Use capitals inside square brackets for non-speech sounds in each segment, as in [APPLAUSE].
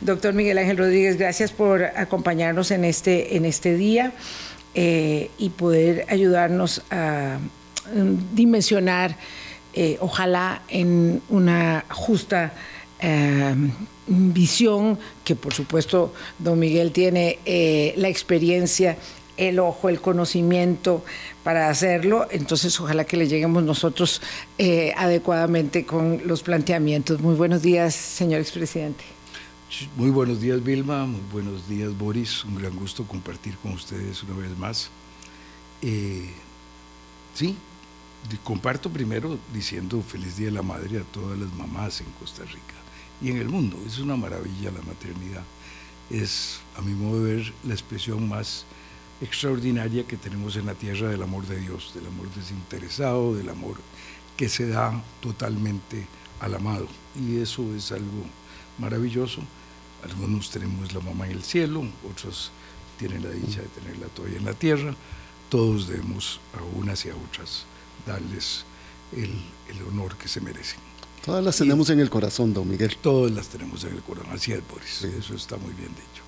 Doctor Miguel Ángel Rodríguez, gracias por acompañarnos en este, en este día eh, y poder ayudarnos a mm, dimensionar, eh, ojalá en una justa eh, visión, que por supuesto don Miguel tiene la experiencia el ojo, el conocimiento para hacerlo. Entonces, ojalá que le lleguemos nosotros adecuadamente con los planteamientos. Muy buenos días, señor expresidente. Muy buenos días, Vilma. Muy buenos días, Boris. Un gran gusto compartir con ustedes una vez más. Eh, sí, comparto primero diciendo feliz Día de la Madre a todas las mamás en Costa Rica y en el mundo. Es una maravilla la maternidad. Es, a mi modo de ver, la expresión más extraordinaria que tenemos en la tierra del amor de Dios, del amor desinteresado, del amor que se da totalmente al amado. Y eso es algo maravilloso. Algunos tenemos la mamá en el cielo, otros tienen la dicha de tenerla todavía en la tierra. Todos debemos a unas y a otras darles el, honor que se merecen. Todas las tenemos en el corazón, don Miguel. Todas las tenemos en el corazón, así es, Boris. Eso está muy bien dicho.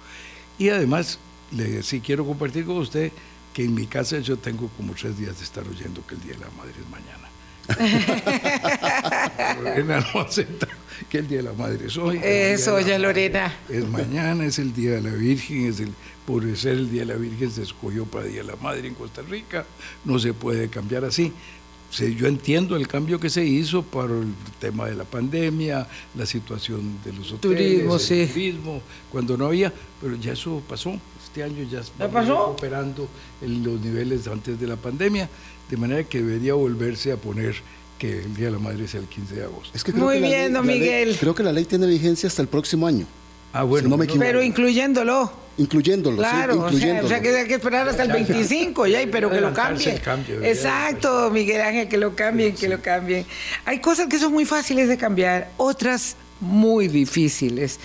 Y además, le, sí quiero compartir con usted que en mi casa yo tengo como tres días de estar oyendo que el Día de la Madre es mañana. [LAUGHS] [LAUGHS] Que el Día de la Madre es hoy. Eso, ya Lorena. Es mañana, es el Día de la Virgen, es el, por ser el Día de la Virgen se escogió para el Día de la Madre en Costa Rica, no se puede cambiar así yo entiendo el cambio que se hizo para el tema de la pandemia, la situación de los hoteles, turismo, el turismo, cuando no había, pero ya eso pasó. Este año ya estamos recuperando los niveles antes de la pandemia, de manera que debería volverse a poner que el Día de la Madre sea el 15 de agosto. Muy bien, don Miguel. creo que la ley tiene vigencia hasta el próximo año. Ah, bueno. pero incluyéndolo. Incluyéndolo, claro, O, sea, que hay que esperar hasta el 25 ya, pero que lo cambien. Exacto, Miguel Ángel, que lo cambien, que lo cambien. Hay cosas que son muy fáciles de cambiar, otras muy difíciles.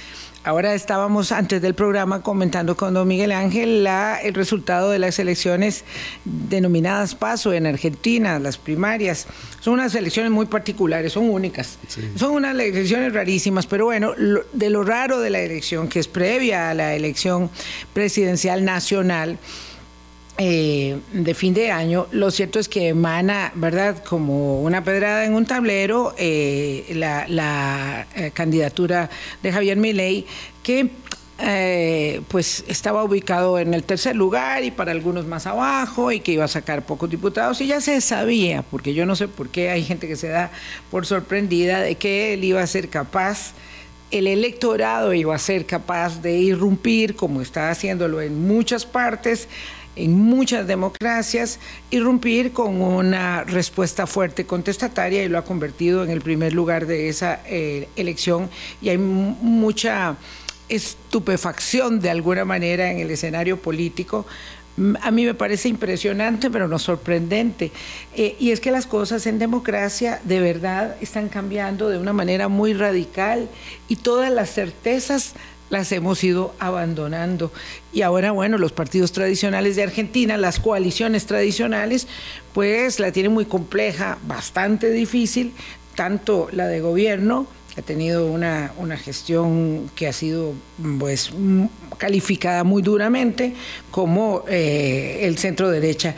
Ahora estábamos antes del programa comentando con don Miguel Ángel la, el resultado de las elecciones denominadas PASO en Argentina, las primarias. Son unas elecciones muy particulares, son únicas. Son unas elecciones rarísimas, pero bueno, de lo raro de la elección, que es previa a la elección presidencial nacional, eh, de fin de año, lo cierto es que emana, ¿verdad?, como una pedrada en un tablero, eh, la, eh, candidatura de Javier Milei, que pues estaba ubicado en el tercer lugar y para algunos más abajo y que iba a sacar pocos diputados y ya se sabía, porque yo no sé por qué hay gente que se da por sorprendida de que él iba a ser capaz el electorado iba a ser capaz de irrumpir, como está haciéndolo en muchas partes, en muchas democracias, irrumpir con una respuesta fuerte contestataria y lo ha convertido en el primer lugar de esa eh, elección y hay mucha estupefacción de alguna manera en el escenario político. A mí me parece impresionante, pero no sorprendente. Eh, y es que las cosas en democracia de verdad están cambiando de una manera muy radical y todas las certezas las hemos ido abandonando. Y ahora, bueno, los partidos tradicionales de Argentina, las coaliciones tradicionales, pues la tienen muy compleja, bastante difícil, tanto la de gobierno, que ha tenido una, una gestión que ha sido pues calificada muy duramente, como eh, el centro derecha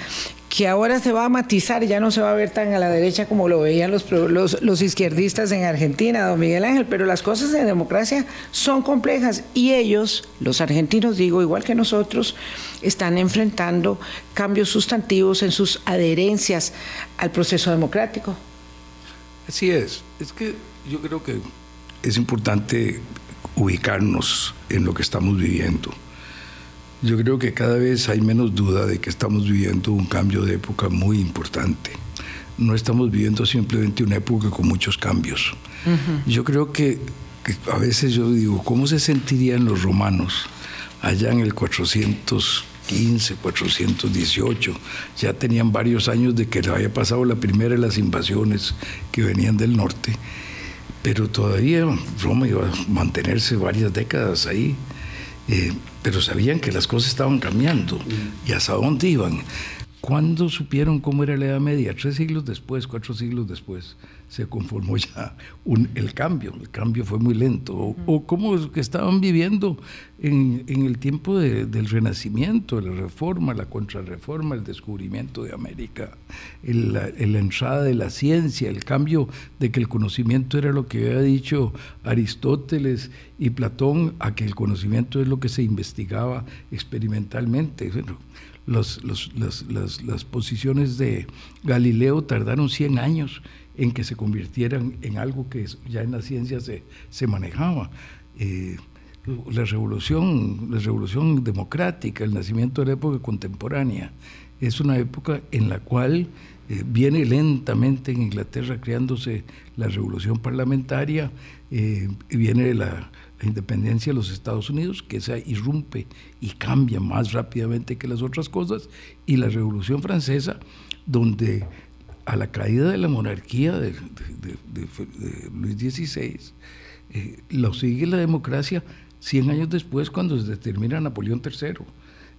que ahora se va a matizar, ya no se va a ver tan a la derecha como lo veían los, los, izquierdistas en Argentina, don Miguel Ángel, pero las cosas en democracia son complejas y ellos, los argentinos digo, igual que nosotros, están enfrentando cambios sustantivos en sus adherencias al proceso democrático. Así es, es que yo creo que es importante ubicarnos en lo que estamos viviendo. Yo creo que cada vez hay menos duda de que estamos viviendo un cambio de época muy importante. No estamos viviendo simplemente una época con muchos cambios. Yo creo que, a veces yo digo, ¿cómo se sentirían los romanos allá en el 415, 418? Ya tenían varios años de que le había pasado la primera de las invasiones que venían del norte, pero todavía Roma iba a mantenerse varias décadas ahí. Eh, pero sabían que las cosas estaban cambiando y hasta dónde iban. ¿Cuándo supieron cómo era la Edad Media? Tres siglos después, cuatro siglos después. Se conformó ya un, el cambio, el cambio fue muy lento, o, como que estaban viviendo en, el tiempo del renacimiento, la reforma, la contrarreforma, el descubrimiento de América, la, entrada de la ciencia, el cambio de que el conocimiento era lo que había dicho Aristóteles y Platón, a que el conocimiento es lo que se investigaba experimentalmente. los, las, las posiciones de Galileo tardaron 100 años en que se convirtieran en algo que ya en la ciencia se, se manejaba. Eh, la revolución, la revolución democrática, el nacimiento de la época contemporánea, es una época en la cual eh, viene lentamente en Inglaterra creándose la revolución parlamentaria, eh, viene la, la, independencia de los Estados Unidos, que se irrumpe y cambia más rápidamente que las otras cosas, y la revolución francesa, donde a la caída de la monarquía de, Luis XVI, eh, lo sigue la democracia 100 años después cuando se determina Napoleón III.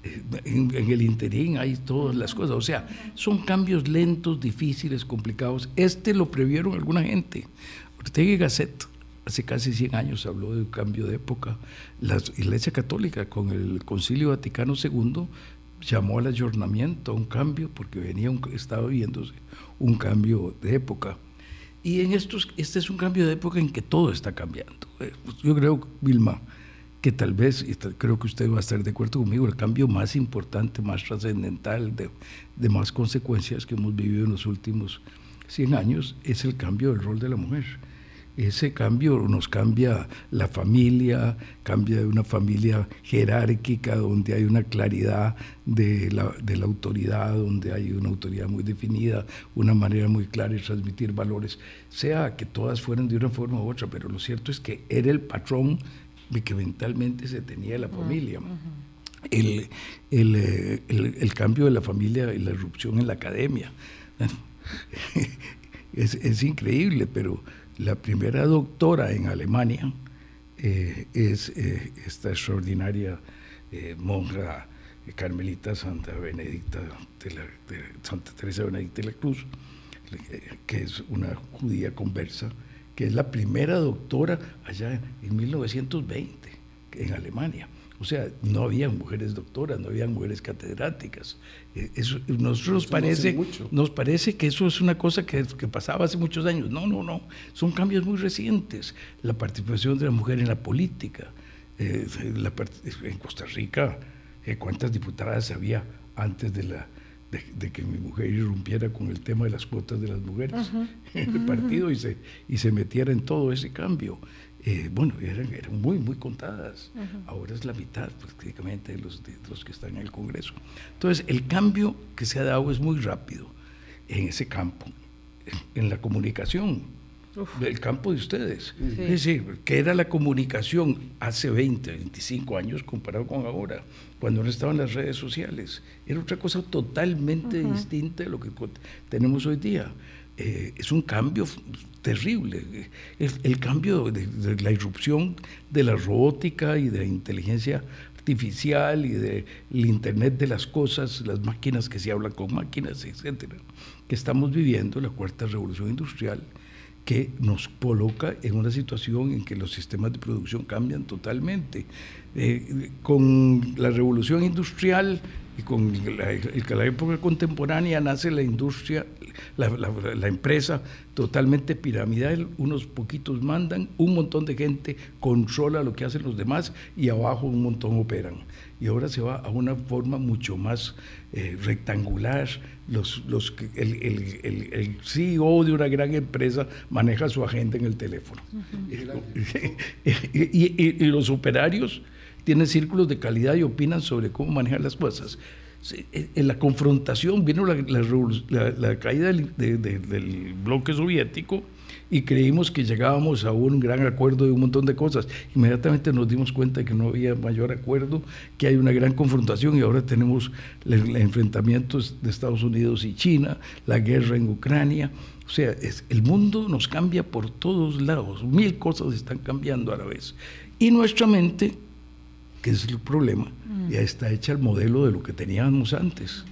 Eh, en, el interín hay todas las cosas. O sea, son cambios lentos, difíciles, complicados. Este lo previeron alguna gente. Ortega y Gasset hace casi 100 años habló de un cambio de época. La Iglesia Católica con el Concilio Vaticano II llamó al ayornamiento, a un cambio, porque venía un, estaba viéndose un cambio de época. Y en estos, este es un cambio de época en que todo está cambiando. Eh, pues yo creo, Vilma, que tal vez, creo que usted va a estar de acuerdo conmigo, el cambio más importante, más trascendental, de, de más consecuencias que hemos vivido en los últimos 100 años, es el cambio del rol de la mujer ese cambio nos cambia la familia, cambia de una familia jerárquica donde hay una claridad de la, de la, autoridad, donde hay una autoridad muy definida, una manera muy clara de transmitir valores, sea que todas fueran de una forma u otra, pero lo cierto es que era el patrón que mentalmente se tenía la familia. el, el, eh, el, el, cambio de la familia y la irrupción en la academia. [LAUGHS] es, es increíble, pero la primera doctora en Alemania eh, es eh, esta extraordinaria eh, monja carmelita Santa Benedicta de, la, Santa Teresa Benedicta de la Cruz, que es una judía conversa, que es la primera doctora allá en 1920 en Alemania. O sea, no había mujeres doctoras, no había mujeres catedráticas. Eh, eso, nosotros parece, nos parece que eso es una cosa que, pasaba hace muchos años. No, no, no. Son cambios muy recientes. La participación de la mujer en la política. Eh, en Costa Rica, eh, ¿cuántas diputadas había antes de, la, de, que mi mujer irrumpiera con el tema de las cuotas de las mujeres en [LAUGHS] el partido y se, y se metiera en todo ese cambio? Eh, bueno, eran, eran, muy, muy contadas. Ahora es la mitad prácticamente de los, de los que están en el Congreso. Entonces, el cambio que se ha dado es muy rápido en ese campo, en, la comunicación, el campo de ustedes. Es decir, que era la comunicación hace 20, 25 años comparado con ahora, cuando no estaban las redes sociales. Era otra cosa totalmente distinta de lo que tenemos hoy día. Eh, es un cambio terrible. El, cambio de, la irrupción de la robótica y de la inteligencia artificial y del Internet de las cosas, las máquinas que se hablan con máquinas, etcétera, que estamos viviendo, la cuarta revolución industrial, que nos coloca en una situación en que los sistemas de producción cambian totalmente. Eh, con la revolución industrial y con la, la, época contemporánea nace la industria, la, la, empresa totalmente piramidal, unos poquitos mandan, un montón de gente controla lo que hacen los demás y abajo un montón operan. Y ahora se va a una forma mucho más eh, rectangular. Los, los, el, el, el, CEO de una gran empresa maneja su agenda en el teléfono. [LAUGHS] y, y los operarios tienen círculos de calidad y opinan sobre cómo manejar las cosas. En la confrontación vino la, la, caída del, del, bloque soviético y creímos que llegábamos a un gran acuerdo de un montón de cosas. Inmediatamente nos dimos cuenta de que no había mayor acuerdo, que hay una gran confrontación y ahora tenemos enfrentamientos de Estados Unidos y China, la guerra en Ucrania. O sea, es, el mundo nos cambia por todos lados, mil cosas están cambiando a la vez. Y nuestra mente que es el problema, mm. ya está hecha el modelo de lo que teníamos antes.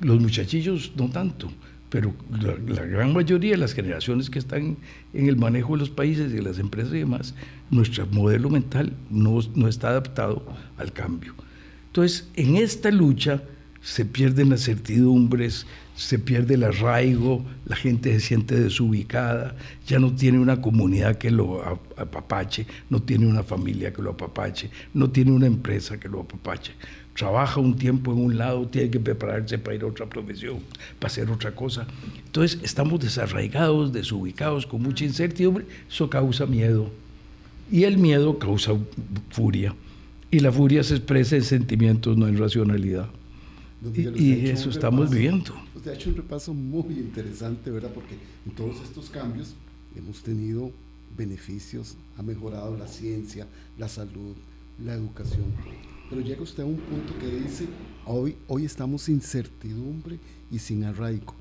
los muchachillos no tanto. pero la, gran mayoría de las generaciones que están en el manejo de los países y de las empresas y demás, nuestro modelo mental no, no está adaptado al cambio. Entonces, en esta lucha se pierden las certidumbres, se pierde el arraigo, la gente se siente desubicada, ya no tiene una comunidad que lo apapache, no tiene una familia que lo apapache, no tiene una empresa que lo apapache trabaja un tiempo en un lado, tiene que prepararse para ir a otra profesión, para hacer otra cosa. Entonces estamos desarraigados, desubicados, con mucha incertidumbre, eso causa miedo. Y el miedo causa furia. Y la furia se expresa en sentimientos, no en racionalidad. Y, eso estamos viendo. Usted ha hecho un repaso muy interesante, ¿verdad? Porque en todos estos cambios hemos tenido beneficios, ha mejorado la ciencia, la salud, la educación. Pero llega usted a un punto que dice, hoy, hoy estamos sin certidumbre y sin arraigo.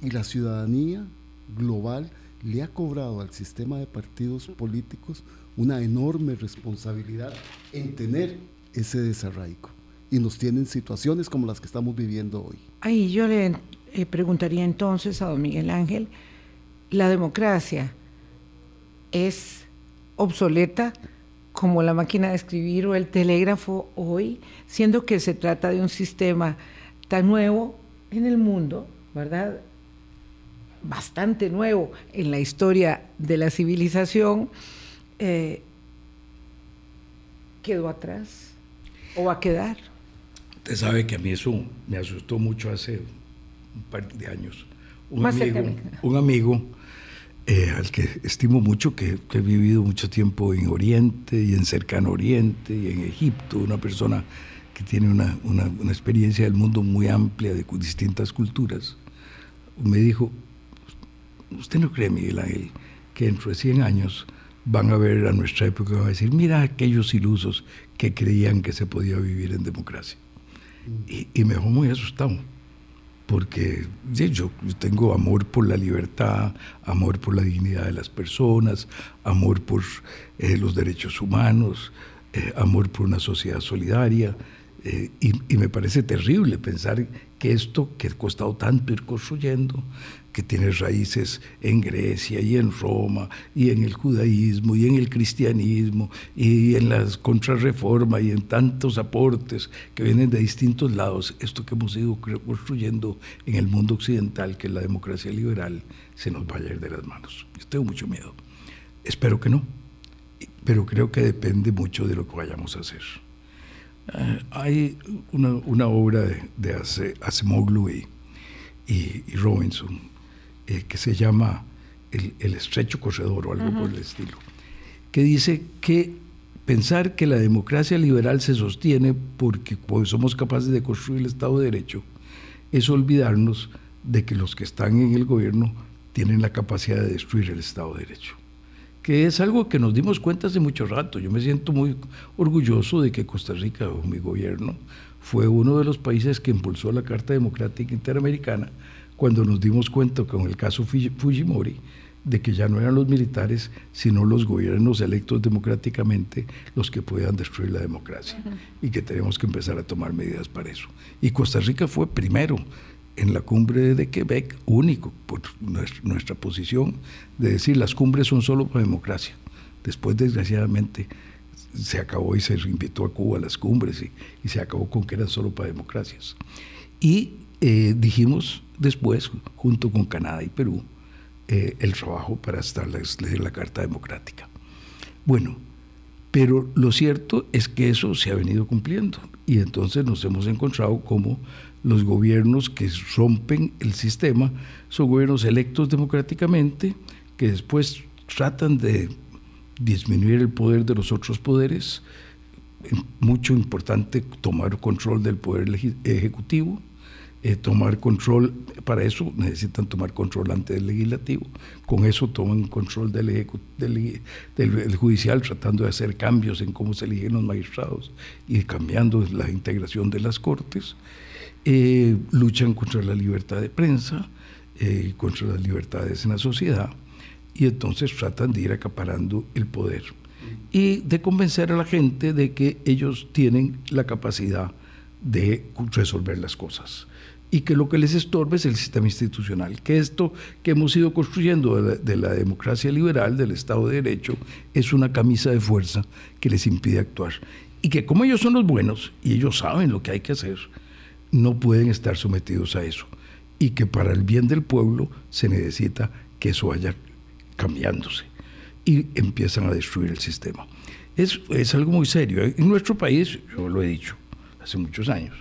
Y la ciudadanía global le ha cobrado al sistema de partidos políticos una enorme responsabilidad en tener ese desarraigo. Y nos tienen situaciones como las que estamos viviendo hoy. Ahí yo le eh, preguntaría entonces a don Miguel Ángel, ¿la democracia es obsoleta como la máquina de escribir o el telégrafo hoy, siendo que se trata de un sistema tan nuevo en el mundo, ¿verdad? Bastante nuevo en la historia de la civilización, eh, quedó atrás o va a quedar. Usted sabe que a mí eso me asustó mucho hace un par de años. Un amigo, un amigo eh, al que estimo mucho, que, he vivido mucho tiempo en Oriente y en Cercano Oriente y en Egipto, una persona que tiene una, una, experiencia del mundo muy amplia de distintas culturas, me dijo, ¿usted no cree, Miguel Ángel, que dentro de 100 años van a ver a nuestra época y van a decir, mira aquellos ilusos que creían que se podía vivir en democracia? Y, y me dejó muy asustado porque yo, tengo amor por la libertad, amor por la dignidad de las personas, amor por eh, los derechos humanos, eh, amor por una sociedad solidaria. Eh, y, me parece terrible pensar que esto que ha costado tanto ir construyendo, que tiene raíces en Grecia y en Roma y en el judaísmo y en el cristianismo y en la contrarreforma y en tantos aportes que vienen de distintos lados, esto que hemos ido construyendo en el mundo occidental, que es la democracia liberal, se nos vaya a ir de las manos. Tengo mucho miedo. Espero que no, pero creo que depende mucho de lo que vayamos a hacer. Eh, hay una, obra de, de Asimoglu y, y Robinson eh, que se llama el, estrecho corredor o algo por el estilo, que dice que pensar que la democracia liberal se sostiene porque pues, somos capaces de construir el Estado de Derecho es olvidarnos de que los que están en el gobierno tienen la capacidad de destruir el Estado de Derecho que es algo que nos dimos cuenta hace mucho rato. Yo me siento muy orgulloso de que Costa Rica, o mi gobierno, fue uno de los países que impulsó la Carta Democrática Interamericana cuando nos dimos cuenta con el caso Fujimori de que ya no eran los militares, sino los gobiernos electos democráticamente los que podían destruir la democracia y que tenemos que empezar a tomar medidas para eso. Y Costa Rica fue primero en la cumbre de Quebec, único por nuestra, posición de decir las cumbres son solo para democracia. Después, desgraciadamente, se acabó y se invitó a Cuba a las cumbres y, y se acabó con que eran solo para democracias. Y eh, dijimos después, junto con Canadá y Perú, eh, el trabajo para establecer la Carta Democrática. Bueno, pero lo cierto es que eso se ha venido cumpliendo y entonces nos hemos encontrado como los gobiernos que rompen el sistema son gobiernos electos democráticamente que después tratan de disminuir el poder de los otros poderes, mucho importante tomar control del poder ejecutivo, eh, tomar control, para eso necesitan tomar control ante el legislativo, con eso toman control del, del, judicial, tratando de hacer cambios en cómo se eligen los magistrados y cambiando la integración de las cortes, eh, luchan contra la libertad de prensa, eh, contra las libertades en la sociedad, y entonces tratan de ir acaparando el poder y de convencer a la gente de que ellos tienen la capacidad de resolver las cosas y que lo que les estorba es el sistema institucional, que esto que hemos ido construyendo de la, democracia liberal, del Estado de Derecho, es una camisa de fuerza que les impide actuar. Y que como ellos son los buenos y ellos saben lo que hay que hacer, no pueden estar sometidos a eso. Y que para el bien del pueblo se necesita que eso vaya cambiándose. Y empiezan a destruir el sistema. Es, es algo muy serio. En nuestro país, yo lo he dicho hace muchos años,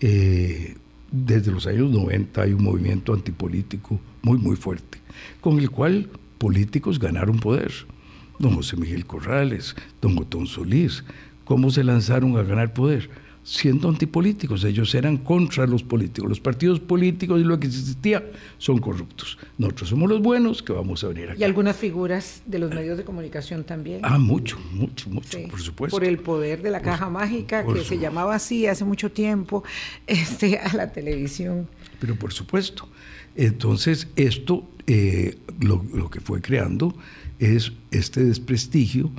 eh, desde los años 90 hay un movimiento antipolítico muy, muy fuerte, con el cual políticos ganaron poder. Don José Miguel Corrales, don Otón Solís, ¿cómo se lanzaron a ganar poder? Siendo antipolíticos. Ellos eran contra los políticos. Los partidos políticos y lo que existía son corruptos. Nosotros somos los buenos que vamos a venir aquí. Y algunas figuras de los medios de comunicación también. Ah, mucho, mucho, mucho, por supuesto. Por el poder de la caja mágica, que se llamaba así hace mucho tiempo, [LAUGHS] este, a la televisión. Pero por supuesto. Entonces, esto eh, lo, lo que fue creando es este desprestigio.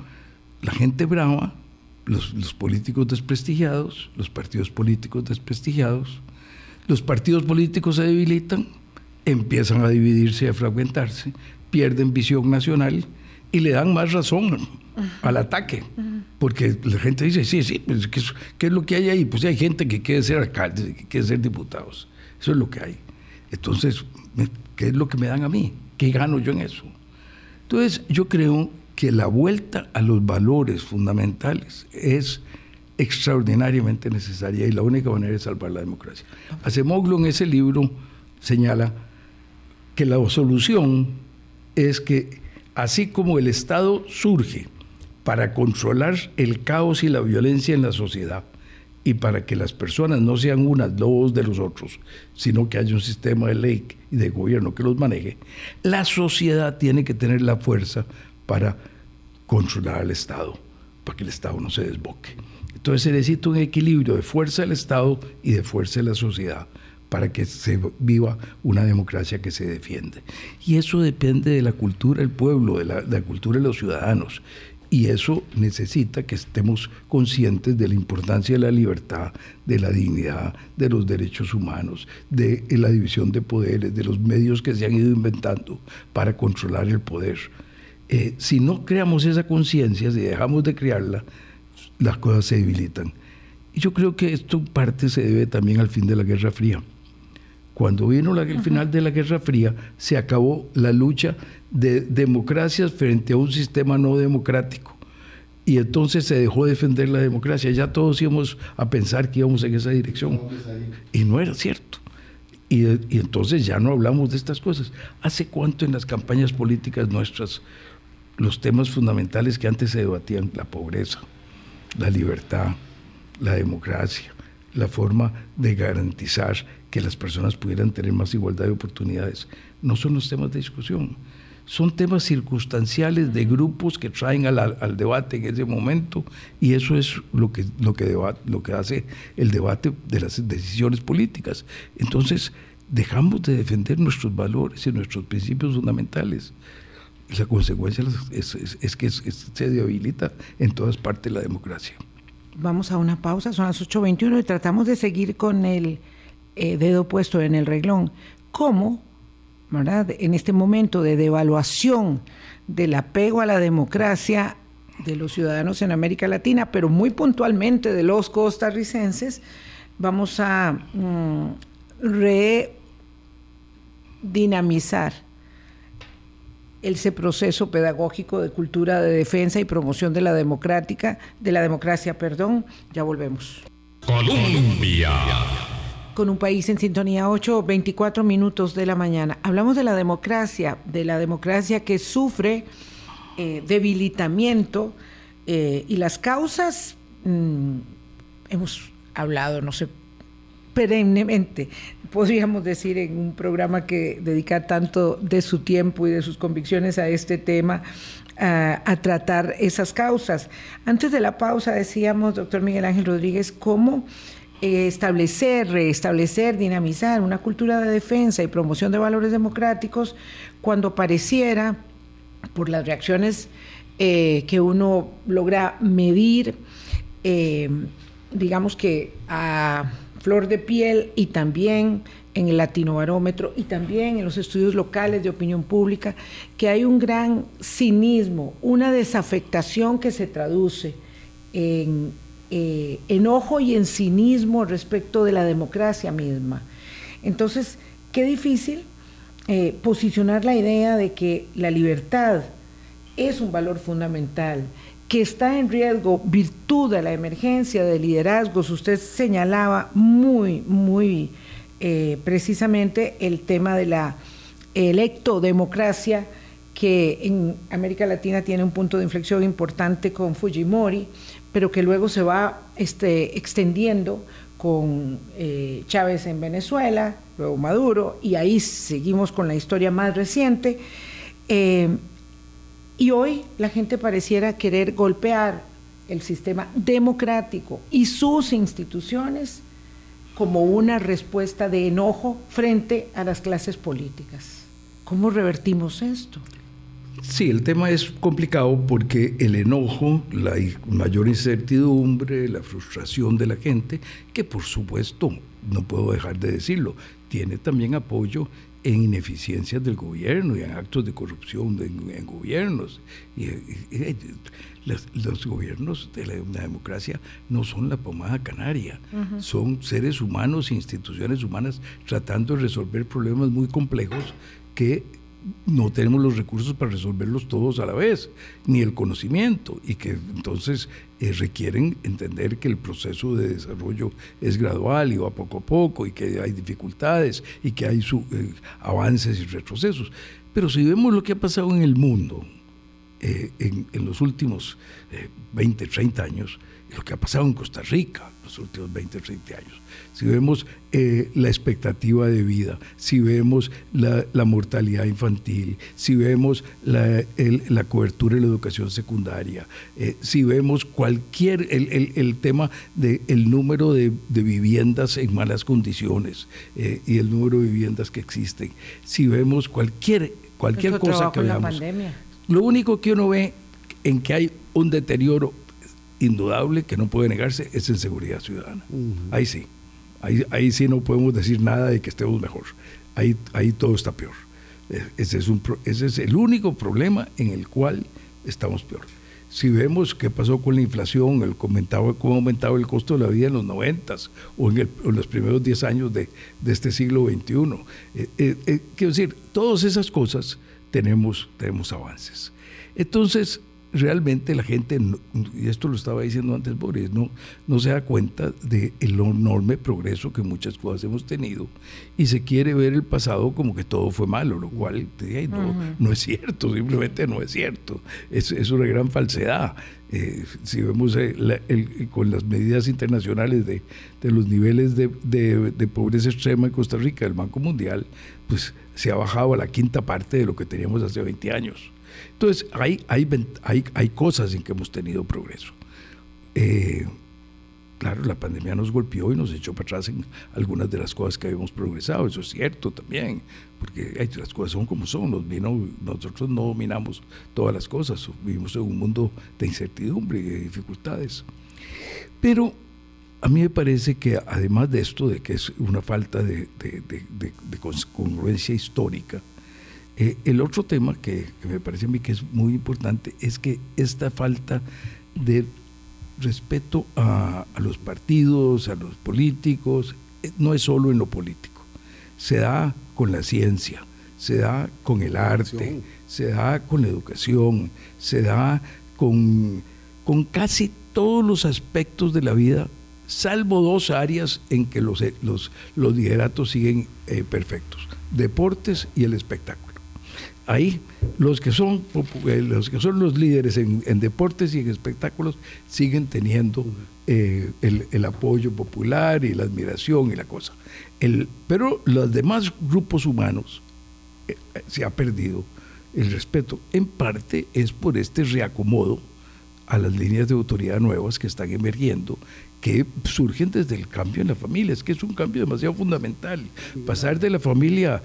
La gente brava los, políticos desprestigiados, los partidos políticos desprestigiados, los partidos políticos se debilitan, empiezan a dividirse y a fragmentarse, pierden visión nacional y le dan más razón al ataque. Porque la gente dice, sí, sí, pues, ¿qué, es lo que hay ahí? Pues hay gente que quiere ser alcalde, que quiere ser diputados. Eso es lo que hay. Entonces, ¿qué es lo que me dan a mí? ¿Qué gano yo en eso? Entonces, yo creo que la vuelta a los valores fundamentales es extraordinariamente necesaria y la única manera de salvar la democracia. Acemoglu en ese libro señala que la solución es que así como el Estado surge para controlar el caos y la violencia en la sociedad y para que las personas no sean unas dos de los otros, sino que haya un sistema de ley y de gobierno que los maneje, la sociedad tiene que tener la fuerza para controlar al Estado, para que el Estado no se desboque. Entonces se necesita un equilibrio de fuerza del Estado y de fuerza de la sociedad para que se viva una democracia que se defiende. Y eso depende de la cultura del pueblo, de la, de la, cultura de los ciudadanos. Y eso necesita que estemos conscientes de la importancia de la libertad, de la dignidad, de los derechos humanos, de la división de poderes, de los medios que se han ido inventando para controlar el poder. Eh, si no creamos esa conciencia, si dejamos de crearla, las cosas se debilitan. Y yo creo que esto parte se debe también al fin de la Guerra Fría. Cuando vino el final de la Guerra Fría, se acabó la lucha de democracias frente a un sistema no democrático. Y entonces se dejó de defender la democracia. Ya todos íbamos a pensar que íbamos en esa dirección. Y no era cierto. Y, y, entonces ya no hablamos de estas cosas. ¿Hace cuánto en las campañas políticas nuestras los temas fundamentales que antes se debatían, la pobreza, la libertad, la democracia, la forma de garantizar que las personas pudieran tener más igualdad de oportunidades, no son los temas de discusión. Son temas circunstanciales de grupos que traen al, debate en ese momento y eso es lo que, lo, que hace el debate de las decisiones políticas. Entonces, dejamos de defender nuestros valores y nuestros principios fundamentales la consecuencia es, que se debilita en todas partes la democracia. Vamos a una pausa, son las 8.21 y tratamos de seguir con el eh, dedo puesto en el reglón. ¿Cómo, en este momento de devaluación del apego a la democracia de los ciudadanos en América Latina, pero muy puntualmente de los costarricenses, vamos a mm, redinamizar ese proceso pedagógico de cultura de defensa y promoción de la democrática, de la democracia, perdón. Ya volvemos. Colombia. Con un país en sintonía 8, 24 minutos de la mañana. Hablamos de la democracia, de la democracia que sufre eh, debilitamiento eh, y las causas, mm, hemos hablado, no sé, perennemente podríamos decir, en un programa que dedica tanto de su tiempo y de sus convicciones a este tema, a, tratar esas causas. Antes de la pausa decíamos, doctor Miguel Ángel Rodríguez, cómo eh, establecer, reestablecer, dinamizar una cultura de defensa y promoción de valores democráticos cuando pareciera, por las reacciones eh, que uno logra medir, eh, digamos que a flor de piel y también en el latinobarómetro y también en los estudios locales de opinión pública, que hay un gran cinismo, una desafectación que se traduce en eh, enojo y en cinismo respecto de la democracia misma. Entonces, qué difícil eh, posicionar la idea de que la libertad es un valor fundamental, que está en riesgo virtud de la emergencia de liderazgos. Usted señalaba muy, muy eh, precisamente el tema de la electodemocracia, que en América Latina tiene un punto de inflexión importante con Fujimori, pero que luego se va este, extendiendo con eh, Chávez en Venezuela, luego Maduro, y ahí seguimos con la historia más reciente. Eh, y hoy la gente pareciera querer golpear el sistema democrático y sus instituciones como una respuesta de enojo frente a las clases políticas. ¿Cómo revertimos esto? Sí, el tema es complicado porque el enojo, la mayor incertidumbre, la frustración de la gente, que por supuesto, no puedo dejar de decirlo, tiene también apoyo en ineficiencias del gobierno y en actos de corrupción en, gobiernos. Y, los, gobiernos de la, democracia no son la pomada canaria, son seres humanos instituciones humanas tratando de resolver problemas muy complejos que no tenemos los recursos para resolverlos todos a la vez, ni el conocimiento, y que entonces eh, requieren entender que el proceso de desarrollo es gradual y va poco a poco, y que hay dificultades, y que hay eh, avances y retrocesos. Pero si vemos lo que ha pasado en el mundo eh, en, en, los últimos 20, 30 años, lo que ha pasado en Costa Rica los últimos 20 o 30 años, si vemos eh, la expectativa de vida, si vemos la, mortalidad infantil, si vemos la, la, cobertura de la educación secundaria, eh, si vemos cualquier, el, el, tema del el número de, de, viviendas en malas condiciones eh, y el número de viviendas que existen, si vemos cualquier, cualquier cosa que veamos, lo único que uno ve en que hay un deterioro indudable que no puede negarse es en seguridad ciudadana. Ahí sí. Ahí, ahí sí no podemos decir nada de que estemos mejor. Ahí, ahí todo está peor. E, ese es, el único problema en el cual estamos peor. Si vemos qué pasó con la inflación, el comentaba cómo ha aumentado el costo de la vida en los 90 o en, los primeros 10 años de, de este siglo XXI. Eh, eh, eh, quiero decir, todas esas cosas tenemos, tenemos avances. Entonces, realmente la gente, y esto lo estaba diciendo antes Boris, no, no se da cuenta del enorme progreso que muchas cosas hemos tenido y se quiere ver el pasado como que todo fue malo, lo cual no, no es cierto, simplemente no es cierto, es, es una gran falsedad. Eh, si vemos eh, con las medidas internacionales de, de los niveles de, de, de, pobreza extrema en Costa Rica del Banco Mundial, pues se ha bajado a la quinta parte de lo que teníamos hace 20 años. Entonces, hay, hay, hay, hay cosas en que hemos tenido progreso. Eh, claro, la pandemia nos golpeó y nos echó para atrás en algunas de las cosas que habíamos progresado, eso es cierto también, porque las cosas son como son, nos vino, nosotros no dominamos todas las cosas, vivimos en un mundo de incertidumbre y de dificultades. Pero a mí me parece que además de esto, de que es una falta de, de, de congruencia histórica, eh, el otro tema que, me parece a mí que es muy importante es que esta falta de respeto a, los partidos, a los políticos, eh, no es solo en lo político, se da con la ciencia, se da con el arte, se da con la educación, se da con, con casi todos los aspectos de la vida, salvo dos áreas en que los, los, los lideratos siguen eh, perfectos, deportes y el espectáculo ahí los que son eh, los que son los líderes en, deportes y en espectáculos siguen teniendo eh, el, apoyo popular y la admiración y la cosa. El, pero los demás grupos humanos eh, se ha perdido el respeto. En parte es por este reacomodo a las líneas de autoridad nuevas que están emergiendo que surgen desde el cambio en la familia. Es que es un cambio demasiado fundamental. Pasar de la familia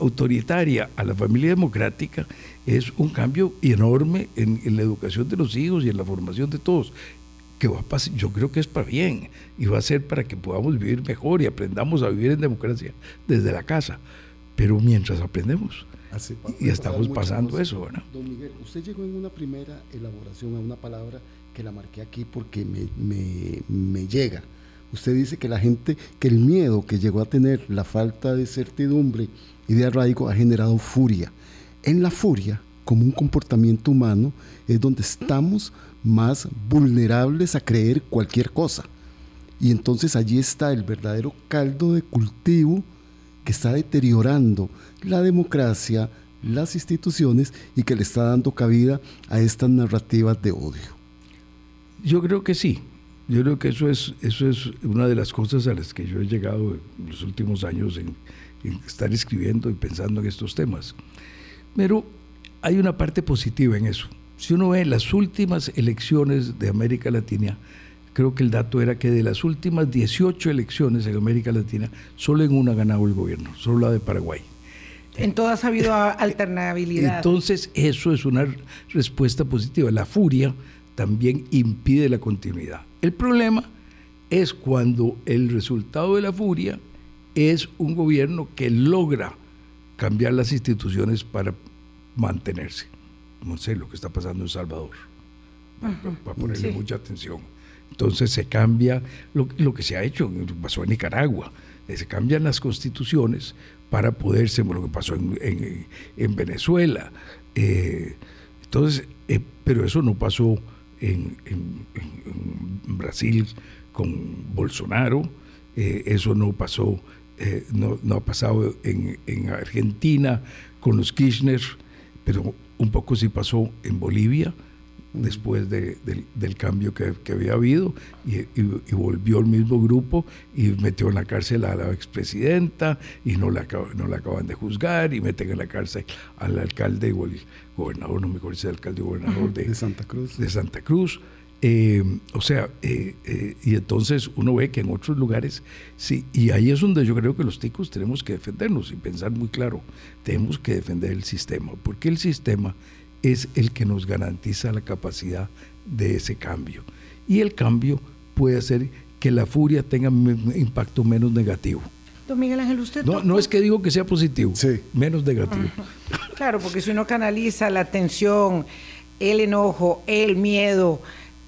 autoritaria a la familia democrática es un cambio enorme en, la educación de los hijos y en la formación de todos. que va a pasar, yo creo que es para bien y va a ser para que podamos vivir mejor y aprendamos a vivir en democracia desde la casa. Pero mientras aprendemos, y estamos pasando eso, ¿verdad? Don Miguel, usted llegó en una primera elaboración a una palabra que la marqué aquí porque me, me, llega. Usted dice que la gente, que el miedo que llegó a tener, la falta de certidumbre y de arraigo ha generado furia. En la furia, como un comportamiento humano, es donde estamos más vulnerables a creer cualquier cosa. Y entonces allí está el verdadero caldo de cultivo que está deteriorando la democracia, las instituciones y que le está dando cabida a estas narrativas de odio. Yo creo que sí. Yo creo que eso es, eso es una de las cosas a las que yo he llegado en los últimos años en, en estar escribiendo y pensando en estos temas. Pero hay una parte positiva en eso. Si uno ve las últimas elecciones de América Latina, creo que el dato era que de las últimas 18 elecciones en América Latina, solo en una ha ganado el gobierno, solo la de Paraguay. En todas ha habido [LAUGHS] alternabilidad. Entonces, eso es una respuesta positiva. La furia también impide la continuidad. El problema es cuando el resultado de la furia es un gobierno que logra cambiar las instituciones para mantenerse. No sé lo que está pasando en Salvador, para, ponerle mucha atención. Entonces se cambia lo, que se ha hecho, lo que pasó en Nicaragua, eh, se cambian las constituciones para poder ser lo que pasó en, Venezuela. Eh, entonces, eh, pero eso no pasó en, Brasil con Bolsonaro, eso no pasó, no, no, ha pasado en, Argentina con los Kirchner, pero un poco sí pasó en Bolivia después del, cambio que, había habido y, volvió el mismo grupo y metió en la cárcel a la expresidenta y no la, no la acaban de juzgar y meten en la cárcel al alcalde o el gobernador, no me acuerdo si alcalde o gobernador de, Santa Cruz. De Santa Cruz. Eh, o sea, eh, eh, y entonces uno ve que en otros lugares, sí, y ahí es donde yo creo que los ticos tenemos que defendernos y pensar muy claro, tenemos que defender el sistema, porque el sistema es el que nos garantiza la capacidad de ese cambio. Y el cambio puede hacer que la furia tenga un impacto menos negativo. Don Miguel Ángel, usted... No, no es que digo que sea positivo, sí. menos negativo. Claro, porque si uno canaliza la tensión, el enojo, el miedo,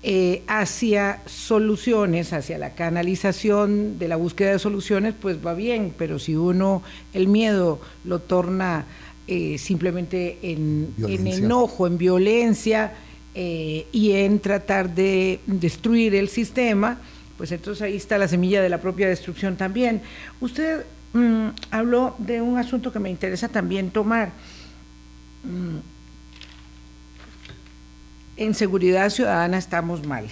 eh, hacia soluciones, hacia la canalización de la búsqueda de soluciones, pues va bien, pero si uno el miedo lo torna eh, simplemente en, enojo, en violencia eh, y en tratar de destruir el sistema, pues entonces ahí está la semilla de la propia destrucción también. Usted mm, habló de un asunto que me interesa también tomar. Mm, en seguridad ciudadana estamos mal.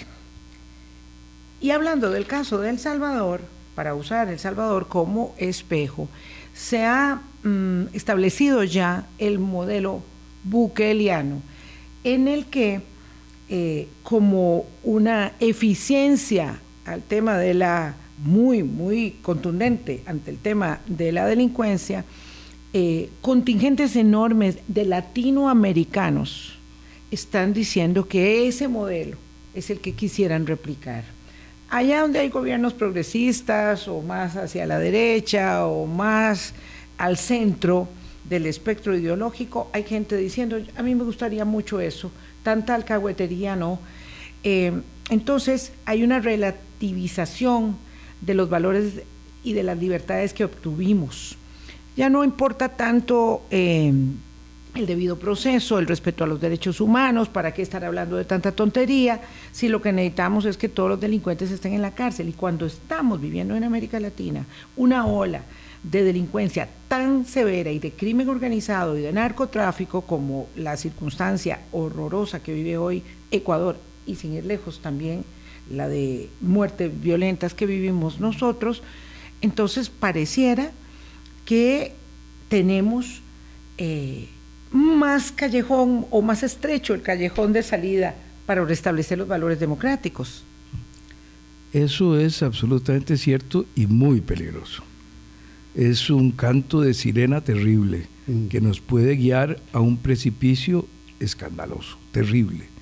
Y hablando del caso de El Salvador, para usar El Salvador como espejo, se ha mm, establecido ya el modelo buqueliano, en el que eh, como una eficiencia al tema de la muy, muy contundente ante el tema de la delincuencia, eh, contingentes enormes de latinoamericanos están diciendo que ese modelo es el que quisieran replicar. Allá donde hay gobiernos progresistas o más hacia la derecha o más al centro del espectro ideológico, hay gente diciendo, a mí me gustaría mucho eso, tanta alcahuetería no. Eh, entonces hay una relativización de los valores y de las libertades que obtuvimos. Ya no importa tanto eh, el debido proceso, el respeto a los derechos humanos, ¿para qué estar hablando de tanta tontería? Si lo que necesitamos es que todos los delincuentes estén en la cárcel. Y cuando estamos viviendo en América Latina una ola de delincuencia tan severa y de crimen organizado y de narcotráfico como la circunstancia horrorosa que vive hoy Ecuador y sin ir lejos también la de muertes violentas que vivimos nosotros, entonces pareciera que tenemos eh, más callejón o más estrecho el callejón de salida para restablecer los valores democráticos. Eso es absolutamente cierto y muy peligroso. Es un canto de sirena terrible mm. que nos puede guiar a un precipicio escandaloso, terrible.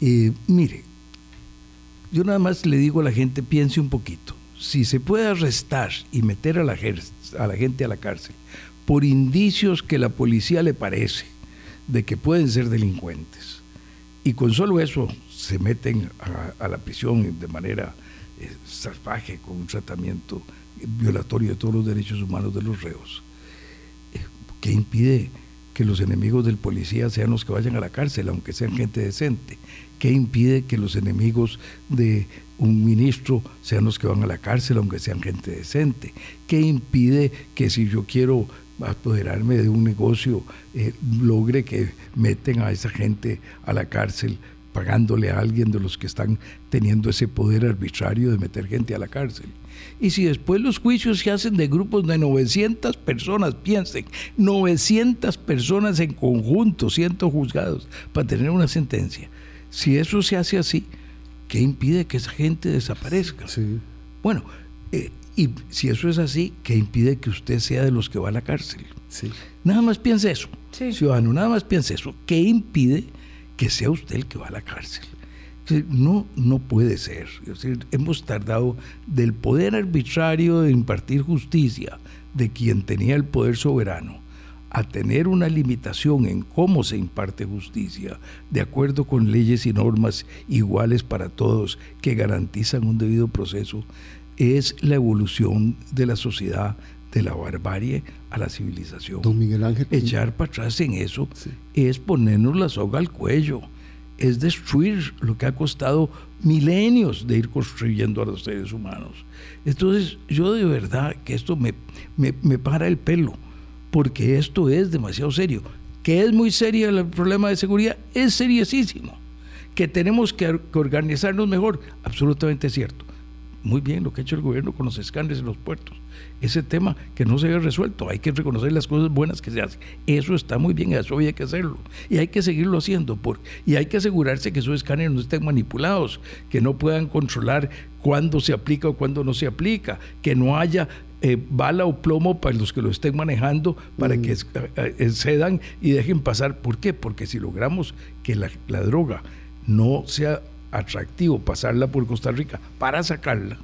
Mire, yo nada más le digo a la gente, piense un poquito. Si se puede arrestar y meter a la, a la gente a la cárcel por indicios que la policía le parece de que pueden ser delincuentes, y con solo eso se meten a, la prisión de manera eh, salvaje, con un tratamiento violatorio de todos los derechos humanos de los reos, eh, ¿qué impide que los enemigos del policía sean los que vayan a la cárcel, aunque sean gente decente? ¿Qué impide que los enemigos de un ministro sean los que van a la cárcel, aunque sean gente decente? ¿Qué impide que si yo quiero apoderarme de un negocio, eh, logre que meten a esa gente a la cárcel pagándole a alguien de los que están teniendo ese poder arbitrario de meter gente a la cárcel. Y si después los juicios se hacen de grupos de 900 personas, piensen, 900 personas en conjunto siendo juzgados para tener una sentencia. Si eso se hace así, ¿qué impide que esa gente desaparezca? Bueno, eh, y si eso es así, ¿qué impide que usted sea de los que va a la cárcel? Nada más piense eso, ciudadano, nada más piense eso. ¿Qué impide que sea usted el que va a la cárcel? No, no puede ser. hemos tardado del poder arbitrario de impartir justicia de quien tenía el poder soberano a tener una limitación en cómo se imparte justicia, de acuerdo con leyes y normas iguales para todos que garantizan un debido proceso, es la evolución de la sociedad de la barbarie a la civilización. Don Miguel Ángel. Echar para atrás en eso es ponernos la soga al cuello, es destruir lo que ha costado milenios de ir construyendo a los seres humanos. Entonces, yo de verdad que esto me, me, me para el pelo, porque esto es demasiado serio. Que es muy serio el problema de seguridad, es seriosísimo. Que tenemos que organizarnos mejor, absolutamente cierto muy bien lo que ha hecho el gobierno con los escáneres en los puertos. Ese tema que no se había resuelto, hay que reconocer las cosas buenas que se hacen. Eso está muy bien, eso hay que hacerlo. Y hay que seguirlo haciendo. Por, y hay que asegurarse que esos escáneres no estén manipulados, que no puedan controlar cuándo se aplica o cuándo no se aplica, que no haya eh, bala o plomo para los que lo estén manejando, para que mm. cedan y dejen pasar. ¿Por qué? Porque si logramos que la, la droga no sea atractivo pasarla por Costa Rica para sacarla,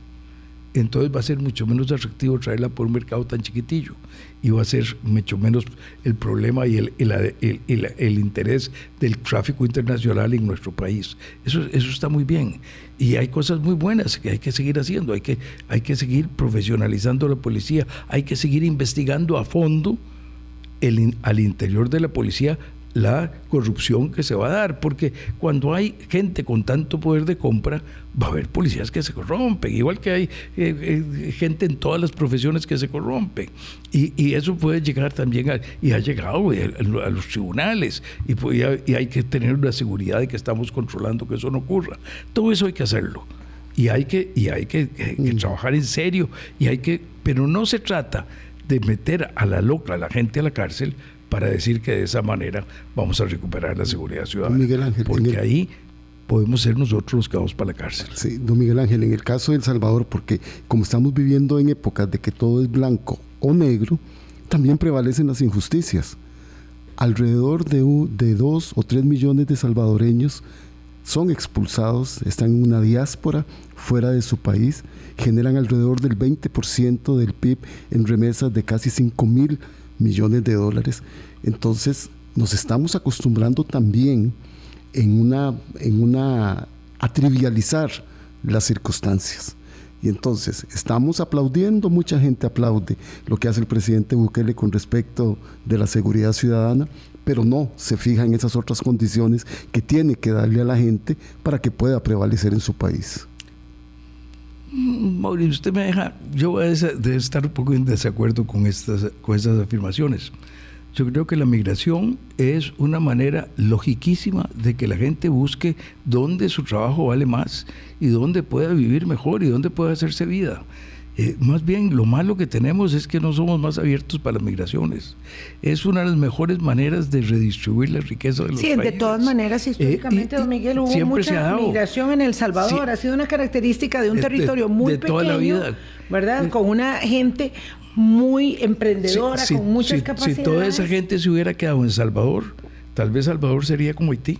entonces va a ser mucho menos atractivo traerla por un mercado tan chiquitillo y va a ser mucho menos el problema y el, el, interés del tráfico internacional en nuestro país. Eso, eso está muy bien. Y hay cosas muy buenas que hay que seguir haciendo, hay que, hay que seguir profesionalizando la policía, hay que seguir investigando a fondo el, al interior de la policía la corrupción que se va a dar, porque cuando hay gente con tanto poder de compra, va a haber policías que se corrompen, igual que hay eh, eh, gente en todas las profesiones que se corrompen. Y, eso puede llegar también, a, y ha llegado a, los tribunales, pues, y, hay que tener una seguridad de que estamos controlando que eso no ocurra. Todo eso hay que hacerlo. Y hay que, y hay que, mm. trabajar en serio, y hay que, pero no se trata de meter a la loca, a la gente a la cárcel, para decir que de esa manera vamos a recuperar la seguridad ciudadana. Miguel Ángel, porque ahí podemos ser nosotros los que vamos para la cárcel. Sí, don Miguel Ángel, en el caso de El Salvador, porque como estamos viviendo en épocas de que todo es blanco o negro, también prevalecen las injusticias. Alrededor de, de dos o tres millones de salvadoreños son expulsados, están en una diáspora fuera de su país, generan alrededor del 20% del PIB en remesas de casi 5 mil millones de dólares. Entonces nos estamos acostumbrando también en una, en una, a trivializar las circunstancias. Y entonces estamos aplaudiendo, mucha gente aplaude lo que hace el presidente Bukele con respecto de la seguridad ciudadana, pero no se fija en esas otras condiciones que tiene que darle a la gente para que pueda prevalecer en su país. Mauricio, usted me deja, yo voy a estar un poco en desacuerdo con estas, con estas afirmaciones. Yo creo que la migración es una manera logiquísima de que la gente busque dónde su trabajo vale más y dónde pueda vivir mejor y dónde pueda hacerse vida. Eh, más bien, lo malo que tenemos es que no somos más abiertos para las migraciones. Es una de las mejores maneras de redistribuir la riqueza de los sí, de todas maneras, históricamente, don Miguel, hubo mucha migración en El Salvador. ha sido una característica de un territorio muy pequeño, toda la vida. ¿verdad? Con una gente muy emprendedora, con muchas capacidades. Si toda esa gente se hubiera quedado en Salvador, tal vez Salvador sería como Haití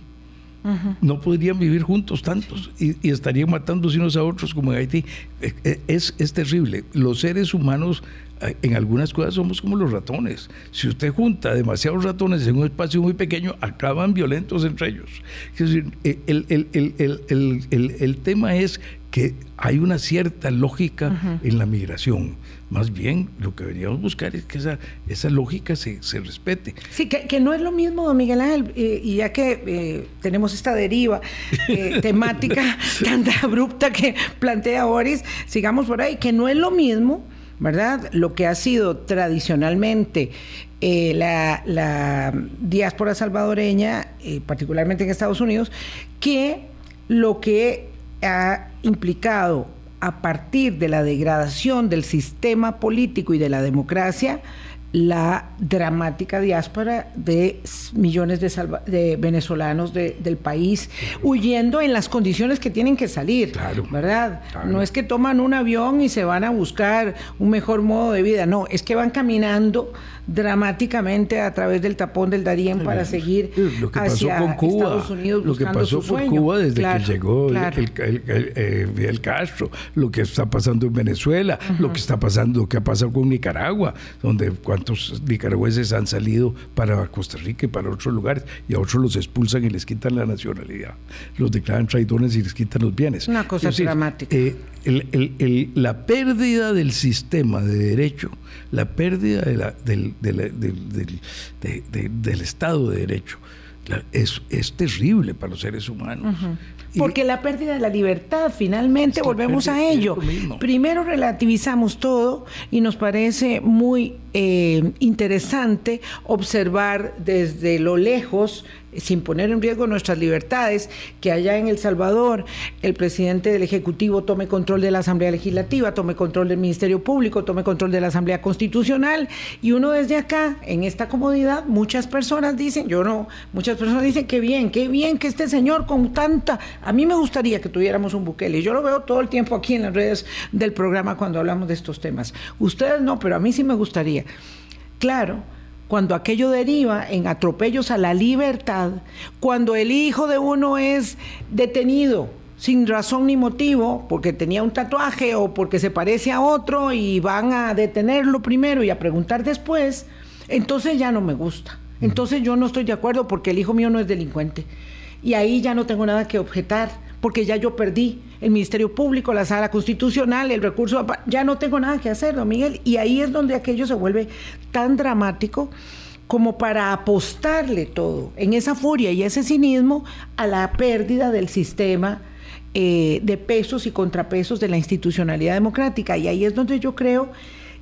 No podrían vivir juntos tantos y, estarían matándose unos a otros como en Haití. E, e, es, es terrible. Los seres humanos eh, en algunas cosas somos como los ratones. Si usted junta demasiados ratones en un espacio muy pequeño, acaban violentos entre ellos. Es decir, eh, el, el, el, tema es que hay una cierta lógica en la migración. Más bien, lo que deberíamos buscar es que esa, esa lógica se, se respete. Sí, que, que, no es lo mismo, don Miguel Ángel, eh, y ya que eh, tenemos esta deriva eh, [LAUGHS] temática tan abrupta que plantea Boris, sigamos por ahí, que no es lo mismo, ¿verdad? Lo que ha sido tradicionalmente la, la, diáspora salvadoreña, particularmente en Estados Unidos, que lo que ha implicado a partir de la degradación del sistema político y de la democracia, la dramática diáspora de millones de, venezolanos del país huyendo en las condiciones que tienen que salir, ¿verdad? No es que toman un avión y se van a buscar un mejor modo de vida, no, es que van caminando dramáticamente a través del tapón del Darién para seguir lo que hacia pasó con Cuba, Estados Unidos Lo que pasó por Cuba desde que llegó el, eh, Castro, lo que está pasando en Venezuela, lo que está pasando, lo que ha pasado con Nicaragua, donde cuántos nicaragüenses han salido para Costa Rica y para otros lugares, y a otros los expulsan y les quitan la nacionalidad, los declaran traidores y les quitan los bienes. Una cosa dramática. Eh, la pérdida del sistema de derecho, la pérdida de la, del, del, Estado de Derecho, es, es, terrible para los seres humanos. Porque la pérdida de la libertad, finalmente volvemos a ello. Primero relativizamos todo y nos parece muy eh, interesante observar desde lo lejos sin poner en riesgo nuestras libertades, que allá en El Salvador el presidente del Ejecutivo tome control de la Asamblea Legislativa, tome control del Ministerio Público, tome control de la Asamblea Constitucional, y uno desde acá, en esta comodidad, muchas personas dicen, yo no, muchas personas dicen, qué bien, qué bien que este señor con tanta, a mí me gustaría que tuviéramos un Bukele, yo lo veo todo el tiempo aquí en las redes del programa cuando hablamos de estos temas. Ustedes no, pero a mí sí me gustaría. Claro, cuando aquello deriva en atropellos a la libertad, cuando el hijo de uno es detenido sin razón ni motivo, porque tenía un tatuaje o porque se parece a otro y van a detenerlo primero y a preguntar después, entonces ya no me gusta. Entonces yo no estoy de acuerdo porque el hijo mío no es delincuente. Y ahí ya no tengo nada que objetar, porque ya yo perdí el Ministerio Público, la Sala Constitucional, el recurso, ya no tengo nada que hacer, don Miguel. Y ahí es donde aquello se vuelve tan dramático como para apostarle todo en esa furia y ese cinismo a la pérdida del sistema eh, de pesos y contrapesos de la institucionalidad democrática. Y ahí es donde yo creo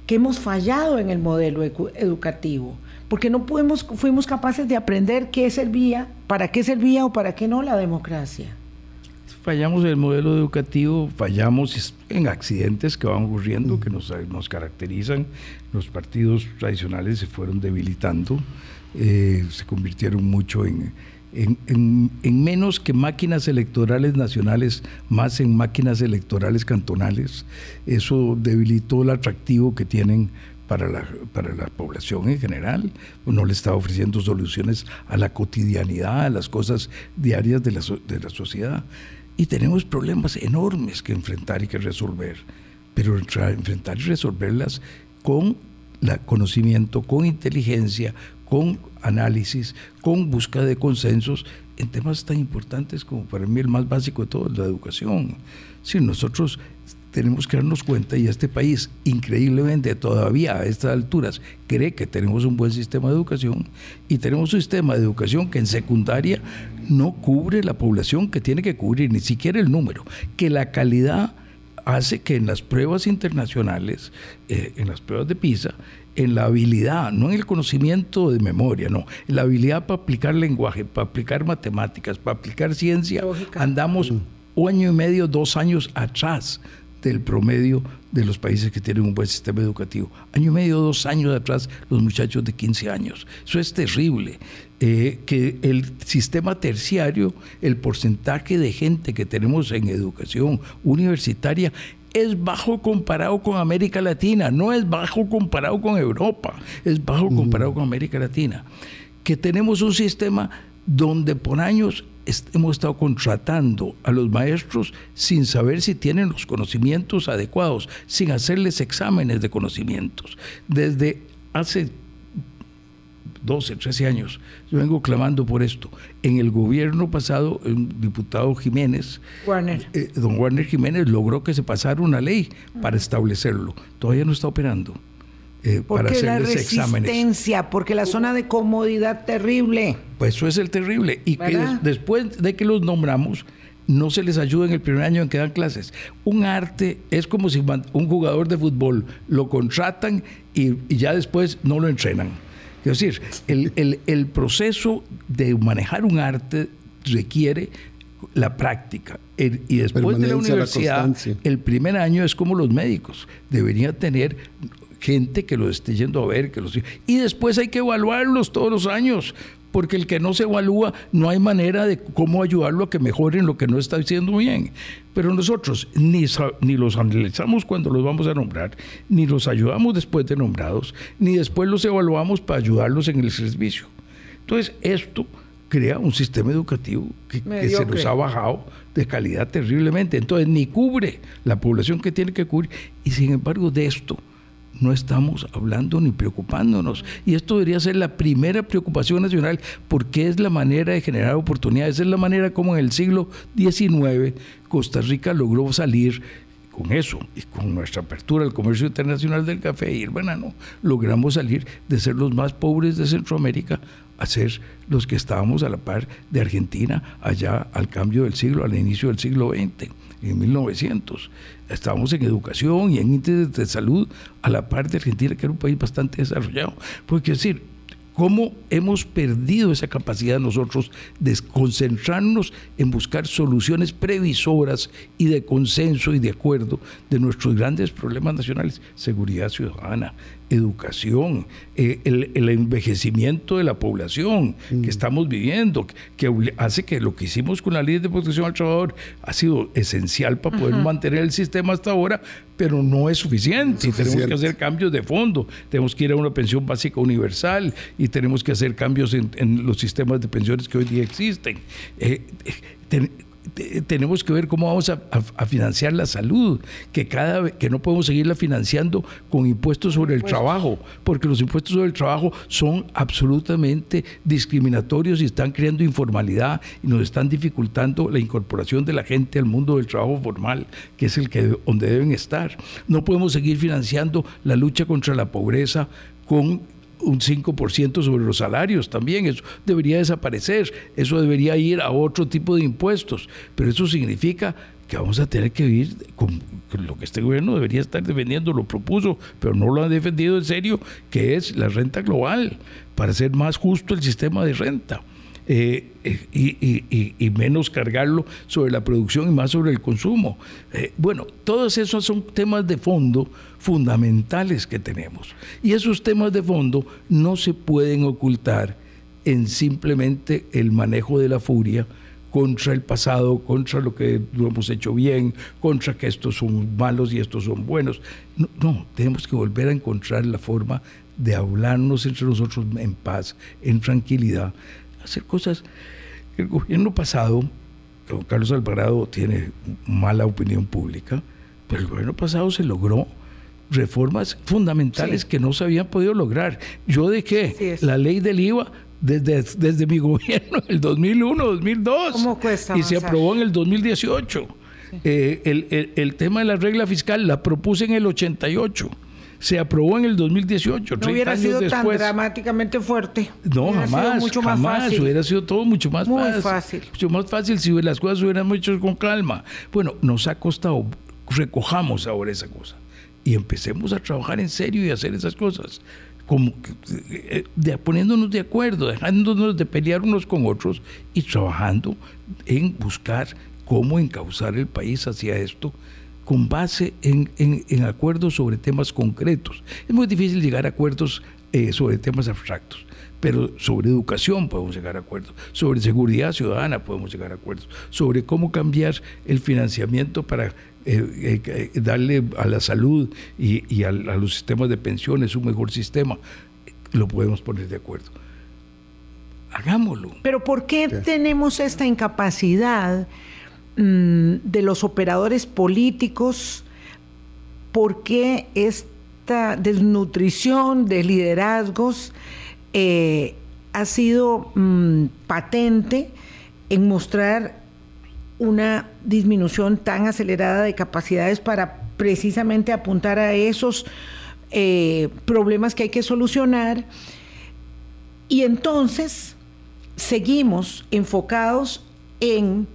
que hemos fallado en el modelo educativo, porque no fuimos capaces de aprender qué servía, para qué servía o para qué no la democracia fallamos en el modelo educativo, fallamos en accidentes que van ocurriendo, que nos, nos caracterizan. Los partidos tradicionales se fueron debilitando, eh, se convirtieron mucho en, en, en, menos que máquinas electorales nacionales, más en máquinas electorales cantonales. Eso debilitó el atractivo que tienen para la, para la población en general, no le está ofreciendo soluciones a la cotidianidad, a las cosas diarias de la, de la sociedad. Y tenemos problemas enormes que enfrentar y que resolver, pero enfrentar y resolverlas con la conocimiento, con inteligencia, con análisis, con búsqueda de consensos en temas tan importantes como para mí el más básico de todo, la educación. Si nosotros tenemos que darnos cuenta y este país increíblemente todavía a estas alturas cree que tenemos un buen sistema de educación y tenemos un sistema de educación que en secundaria no cubre la población que tiene que cubrir, ni siquiera el número, que la calidad hace que en las pruebas internacionales, eh, en las pruebas de PISA, en la habilidad, no en el conocimiento de memoria, no, en la habilidad para aplicar lenguaje, para aplicar matemáticas, para aplicar ciencia, andamos un año y medio, dos años atrás del promedio de los países que tienen un buen sistema educativo. Año y medio, dos años atrás, los muchachos de 15 años. Eso es terrible. Eh, que el sistema terciario, el porcentaje de gente que tenemos en educación universitaria es bajo comparado con América Latina, no es bajo comparado con Europa, es bajo comparado con América Latina. Que tenemos un sistema donde por años hemos estado contratando a los maestros sin saber si tienen los conocimientos adecuados, sin hacerles exámenes de conocimientos. Desde hace 12, 13 años, yo vengo clamando por esto. En el gobierno pasado, el diputado Jiménez, eh, don Warner Jiménez, logró que se pasara una ley para establecerlo. Todavía no está operando. Eh, porque la resistencia, porque la zona de comodidad terrible. Pues eso es el terrible. Y que después de que los nombramos, no se les ayuda en el primer año en que dan clases. Un arte es como si un jugador de fútbol lo contratan y, ya después no lo entrenan. Es decir, el, el proceso de manejar un arte requiere la práctica. y después de la universidad, el primer año es como los médicos. Debería tener gente que lo esté yendo a ver, que los y después hay que evaluarlos todos los años, porque el que no se evalúa no hay manera de cómo ayudarlo a que mejoren lo que no está haciendo bien. Pero nosotros ni, ni los analizamos cuando los vamos a nombrar, ni los ayudamos después de nombrados, ni después los evaluamos para ayudarlos en el servicio. Entonces, esto crea un sistema educativo que, que, se nos ha bajado de calidad terriblemente. Entonces, ni cubre la población que tiene que cubrir. Y sin embargo, de esto no estamos hablando ni preocupándonos. Y esto debería ser la primera preocupación nacional porque es la manera de generar oportunidades, es la manera como en el siglo XIX Costa Rica logró salir con eso y con nuestra apertura al comercio internacional del café y el banano, logramos salir de ser los más pobres de Centroamérica a ser los que estábamos a la par de Argentina allá al cambio del siglo, al inicio del siglo XX, en 1900 estábamos en educación y en índices de salud a la par de Argentina, que era un país bastante desarrollado. Porque decir, cómo hemos perdido esa capacidad nosotros de concentrarnos en buscar soluciones previsoras y de consenso y de acuerdo de nuestros grandes problemas nacionales, seguridad ciudadana, educación, eh, el, envejecimiento de la población que mm. estamos viviendo, que hace que lo que hicimos con la ley de protección al trabajador ha sido esencial para poder mantener el sistema hasta ahora, pero no es suficiente. Y tenemos que hacer cambios de fondo. Tenemos que ir a una pensión básica universal y tenemos que hacer cambios en, los sistemas de pensiones que hoy día existen. Eh, eh, tenemos que ver cómo vamos a, financiar la salud, que cada que no podemos seguirla financiando con impuestos sobre el trabajo, porque los impuestos sobre el trabajo son absolutamente discriminatorios y están creando informalidad y nos están dificultando la incorporación de la gente al mundo del trabajo formal, que es el que donde deben estar. No podemos seguir financiando la lucha contra la pobreza con un 5% sobre los salarios también, eso debería desaparecer, eso debería ir a otro tipo de impuestos, pero eso significa que vamos a tener que vivir con, lo que este gobierno debería estar defendiendo, lo propuso, pero no lo ha defendido en serio, que es la renta global, para hacer más justo el sistema de renta. Eh, y, menos cargarlo sobre la producción y más sobre el consumo. Eh, bueno, todos esos son temas de fondo fundamentales que tenemos. Y esos temas de fondo no se pueden ocultar en simplemente el manejo de la furia contra el pasado, contra lo que lo hemos hecho bien, contra que estos son malos y estos son buenos. No, no, tenemos que volver a encontrar la forma de hablarnos entre nosotros en paz, en tranquilidad, hacer cosas. El gobierno pasado, don Carlos Alvarado tiene mala opinión pública, pero el gobierno pasado se logró reformas fundamentales que no se habían podido lograr. Yo dejé la ley del IVA desde, desde mi [LAUGHS] gobierno el 2001, 2002. ¿Cómo cuesta? Y se aprobó en el 2018. Eh, el, el, el, tema de la regla fiscal la propuse en el 88 se aprobó en el 2018. No hubiera sido tan dramáticamente fuerte. No, jamás. mucho más fácil. Hubiera sido todo mucho más Muy fácil. Mucho más fácil si las cosas hubieran hecho con calma. Bueno, nos ha costado, recojamos ahora esa cosa y empecemos a trabajar en serio y hacer esas cosas. Como eh, de, poniéndonos de acuerdo, dejándonos de pelear unos con otros y trabajando en buscar cómo encauzar el país hacia esto con base en, en, acuerdos sobre temas concretos. Es muy difícil llegar a acuerdos eh, sobre temas abstractos, pero sobre educación podemos llegar a acuerdos, sobre seguridad ciudadana podemos llegar a acuerdos, sobre cómo cambiar el financiamiento para eh, eh, darle a la salud y, y a, los sistemas de pensiones un mejor sistema, lo podemos poner de acuerdo. hagámoslo. Pero ¿por qué tenemos esta incapacidad mm, de los operadores políticos? ¿Por qué esta desnutrición de liderazgos eh, ha sido mm, patente en mostrar una disminución tan acelerada de capacidades para precisamente apuntar a esos eh, problemas que hay que solucionar. Y entonces seguimos enfocados en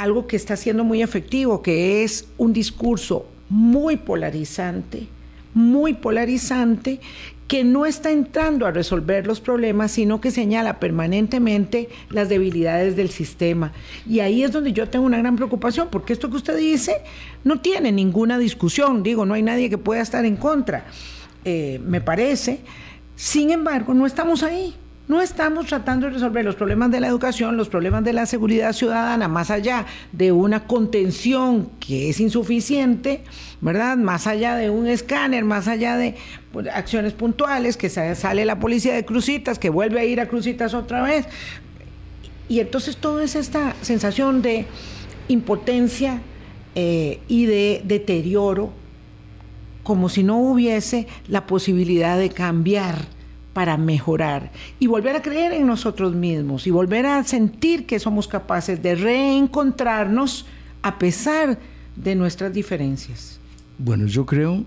algo que está siendo muy efectivo, que es un discurso muy polarizante, muy polarizante, que no está entrando a resolver los problemas, sino que señala permanentemente las debilidades del sistema. Y ahí es donde yo tengo una gran preocupación, porque esto que usted dice no tiene ninguna discusión, digo, no hay nadie que pueda estar en contra, eh, me parece. Sin embargo, no estamos ahí. No estamos tratando de resolver los problemas de la educación, los problemas de la seguridad ciudadana, más allá de una contención que es insuficiente, ¿verdad? Más allá de un escáner, más allá de pues, acciones puntuales, que sale la policía de Crucitas, que vuelve a ir a Crucitas otra vez. Y entonces toda es esta sensación de impotencia eh, y de deterioro, como si no hubiese la posibilidad de cambiar para mejorar y volver a creer en nosotros mismos y volver a sentir que somos capaces de reencontrarnos a pesar de nuestras diferencias. Bueno, yo creo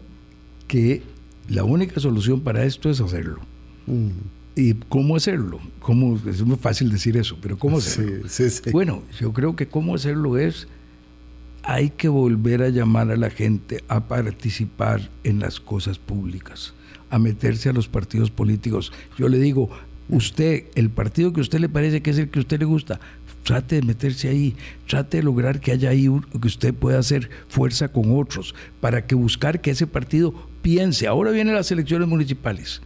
que la única solución para esto es hacerlo. Mm. ¿Y cómo hacerlo? ¿Cómo? Es muy fácil decir eso, pero ¿cómo hacerlo? Bueno, yo creo que cómo hacerlo es, hay que volver a llamar a la gente a participar en las cosas públicas a meterse a los partidos políticos. Yo le digo, usted, el partido que a usted le parece que es el que a usted le gusta, trate de meterse ahí, trate de lograr que haya ahí que usted pueda hacer fuerza con otros para que buscar que ese partido piense. Ahora vienen las elecciones municipales.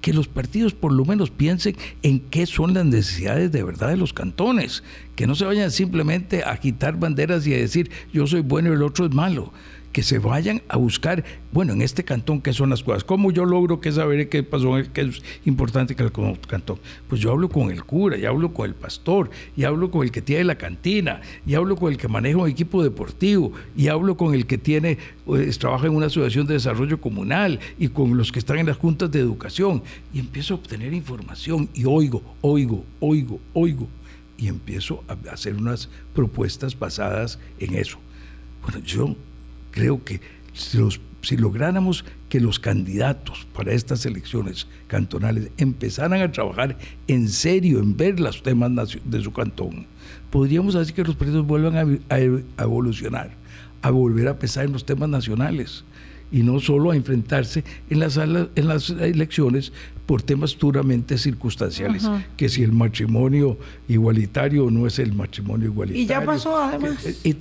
Que los partidos por lo menos piensen en qué son las necesidades de verdad de los cantones. Que no se vayan simplemente a quitar banderas y a decir yo soy bueno y el otro es malo que se vayan a buscar, bueno, en este cantón, ¿qué son las cosas? ¿Cómo yo logro que saber qué pasó, qué es importante que el cantón? Pues yo hablo con el cura, y hablo con el pastor, y hablo con el que tiene la cantina, y hablo con el que maneja un equipo deportivo, y hablo con el que tiene, pues, trabaja en una asociación de desarrollo comunal, y con los que están en las juntas de educación, y empiezo a obtener información, y oigo, oigo, oigo, oigo, y empiezo a hacer unas propuestas basadas en eso. Bueno, yo creo que si, lográramos que los candidatos para estas elecciones cantonales empezaran a trabajar en serio en ver los temas de su cantón, podríamos hacer que los partidos vuelvan a, evolucionar, a volver a pesar en los temas nacionales y no solo a enfrentarse en las, en las elecciones por temas duramente circunstanciales, que si el matrimonio igualitario no es el matrimonio igualitario. Y ya pasó además. y,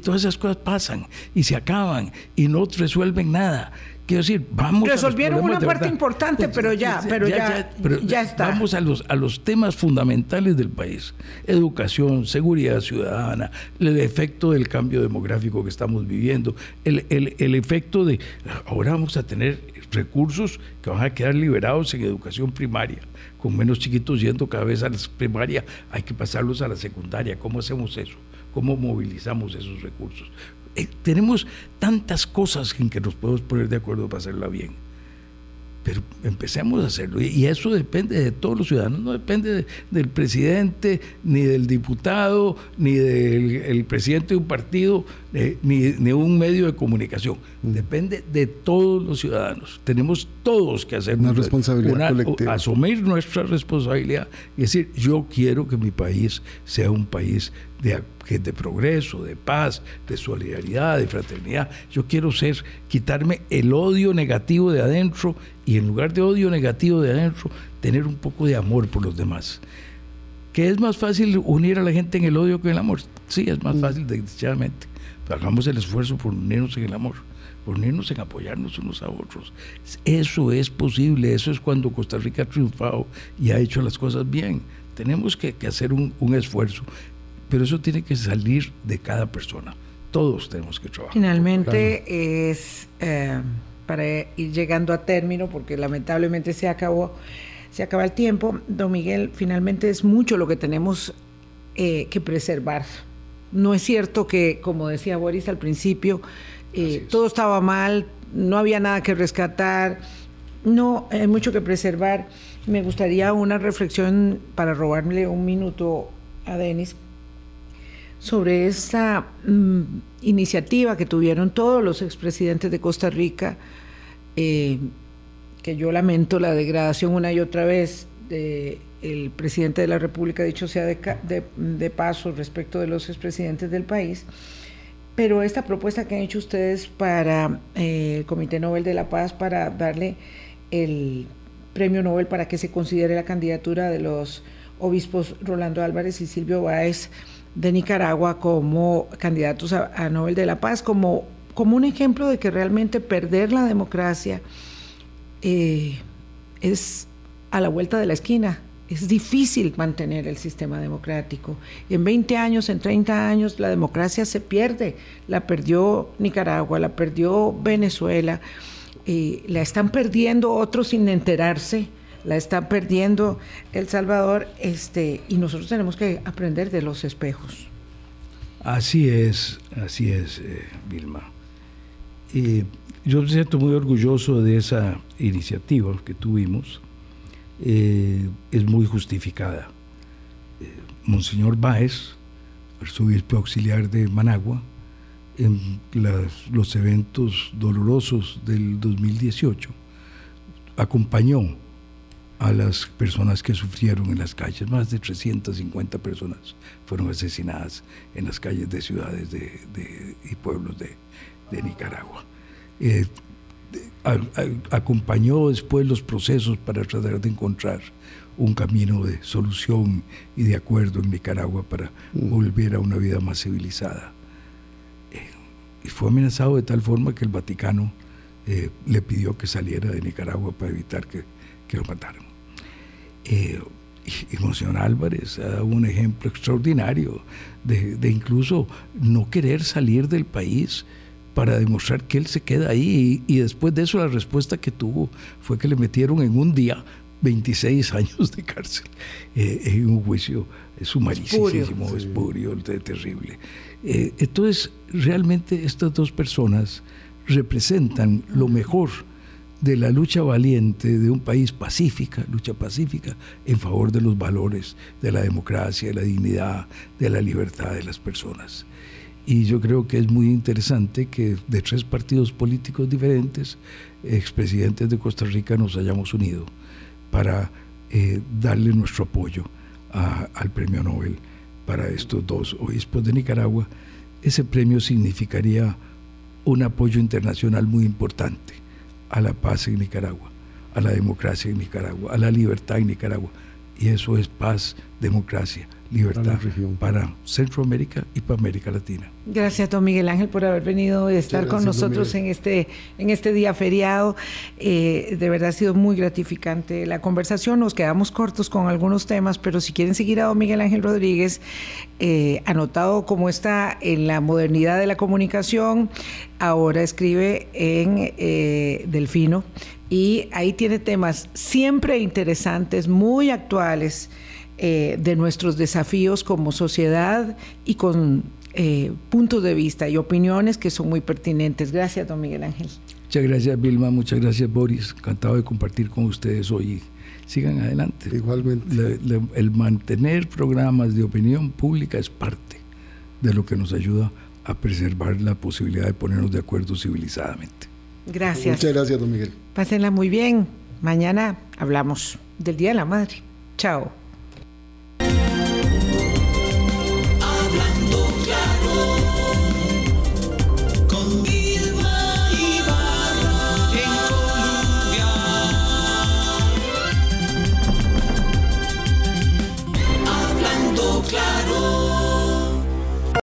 todas esas cosas pasan y se acaban y no resuelven nada. Quiero decir, vamos Resolvieron una parte importante, pues, pero ya, pero ya, ya, está. Vamos a los, a los temas fundamentales del país. Educación, seguridad ciudadana, el efecto del cambio demográfico que estamos viviendo, el, el, el efecto de, ahora vamos a tener recursos que van a quedar liberados en educación primaria, con menos chiquitos yendo cada vez a la primaria, hay que pasarlos a la secundaria. ¿Cómo hacemos eso? ¿Cómo movilizamos esos recursos? Eh, tenemos tantas cosas en que nos podemos poner de acuerdo para hacerla bien. Pero empecemos a hacerlo. Y eso depende de todos los ciudadanos, no depende del presidente, ni del diputado, ni del presidente de un partido, eh, ni de un medio de comunicación. Mm. Depende de todos los ciudadanos. Tenemos todos que hacer una responsabilidad colectiva. Asumir nuestra responsabilidad y decir, yo quiero que mi país sea un país de, de progreso, de paz, de solidaridad, de fraternidad. Yo quiero ser, quitarme el odio negativo de adentro y en lugar de odio negativo de adentro, tener un poco de amor por los demás. ¿Que es más fácil unir a la gente en el odio que en el amor? Sí, es más mm. fácil, desgraciadamente. Pero hagamos el esfuerzo por unirnos en el amor, por unirnos en apoyarnos unos a otros. Eso es posible, eso es cuando Costa Rica ha triunfado y ha hecho las cosas bien. Tenemos que, hacer un, un esfuerzo pero eso tiene que salir de cada persona. Todos tenemos que trabajar. Finalmente es, eh, para ir llegando a término, porque lamentablemente se acabó, se acaba el tiempo. Don Miguel, finalmente es mucho lo que tenemos eh, que preservar. No es cierto que, como decía Boris al principio, eh, todo estaba mal, no había nada que rescatar, no, hay mucho que preservar. Me gustaría una reflexión para robarle un minuto a Denis sobre esta mm, iniciativa que tuvieron todos los expresidentes de Costa Rica, eh, que yo lamento la degradación una y otra vez del presidente de la República, dicho sea de, paso respecto de los expresidentes del país, pero esta propuesta que han hecho ustedes para eh, el Comité Nobel de la Paz para darle el premio Nobel para que se considere la candidatura de los obispos Rolando Álvarez y Silvio Báez de Nicaragua como candidatos a, Nobel de la Paz, como, como un ejemplo de que realmente perder la democracia eh, es a la vuelta de la esquina. Es difícil mantener el sistema democrático. En 20 años, en 30 años, la democracia se pierde. La perdió Nicaragua, la perdió Venezuela, y la están perdiendo otros sin enterarse la está perdiendo El Salvador, este, y nosotros tenemos que aprender de los espejos. Así es, así es, eh, Vilma. Yo me siento muy orgulloso de esa iniciativa que tuvimos. Eh, es muy justificada. Eh, Monseñor Báez, arzobispo auxiliar de Managua, en los eventos dolorosos del 2018, acompañó a las personas que sufrieron en las calles. Más de 350 personas fueron asesinadas en las calles de ciudades y pueblos de, Nicaragua. Eh, acompañó después los procesos para tratar de encontrar un camino de solución y de acuerdo en Nicaragua para mm. volver a una vida más civilizada. Eh, y fue amenazado de tal forma que el Vaticano eh, le pidió que saliera de Nicaragua para evitar que, que lo mataran. Eh, y Monseñor Álvarez ha dado un ejemplo extraordinario de, incluso no querer salir del país para demostrar que él se queda ahí. Y, después de eso la respuesta que tuvo fue que le metieron en un día 26 años de cárcel eh, en un juicio sumarísimo, espurio, terrible. Eh, entonces, realmente estas dos personas representan lo mejor de la lucha valiente de un país pacífica, lucha pacífica en favor de los valores de la democracia, de la dignidad, de la libertad de las personas. Y yo creo que es muy interesante que de tres partidos políticos diferentes, expresidentes de Costa Rica, nos hayamos unido para eh, darle nuestro apoyo al premio Nobel para estos dos obispos de Nicaragua. Ese premio significaría un apoyo internacional muy importante a la paz en Nicaragua, a la democracia en Nicaragua, a la libertad en Nicaragua. Y eso es paz, democracia, libertad para, Centroamérica y para América Latina. Gracias, don Miguel Ángel, por haber venido y estar con nosotros en este, en este día feriado. Eh, de verdad ha sido muy gratificante la conversación. Nos quedamos cortos con algunos temas, pero si quieren seguir a don Miguel Ángel Rodríguez, eh, anotado como está en la modernidad de la comunicación, ahora escribe en eh, Delfino y ahí tiene temas siempre interesantes, muy actuales eh, de nuestros desafíos como sociedad y con eh, puntos de vista y opiniones que son muy pertinentes. Gracias, don Miguel Ángel. Muchas gracias, Vilma. Muchas gracias, Boris. Encantado de compartir con ustedes hoy. Sigan adelante. Igualmente. el mantener programas de opinión pública es parte de lo que nos ayuda a preservar la posibilidad de ponernos de acuerdo civilizadamente. Gracias. Muchas gracias, don Miguel. Pásenla muy bien. Mañana hablamos del Día de la Madre. Chao.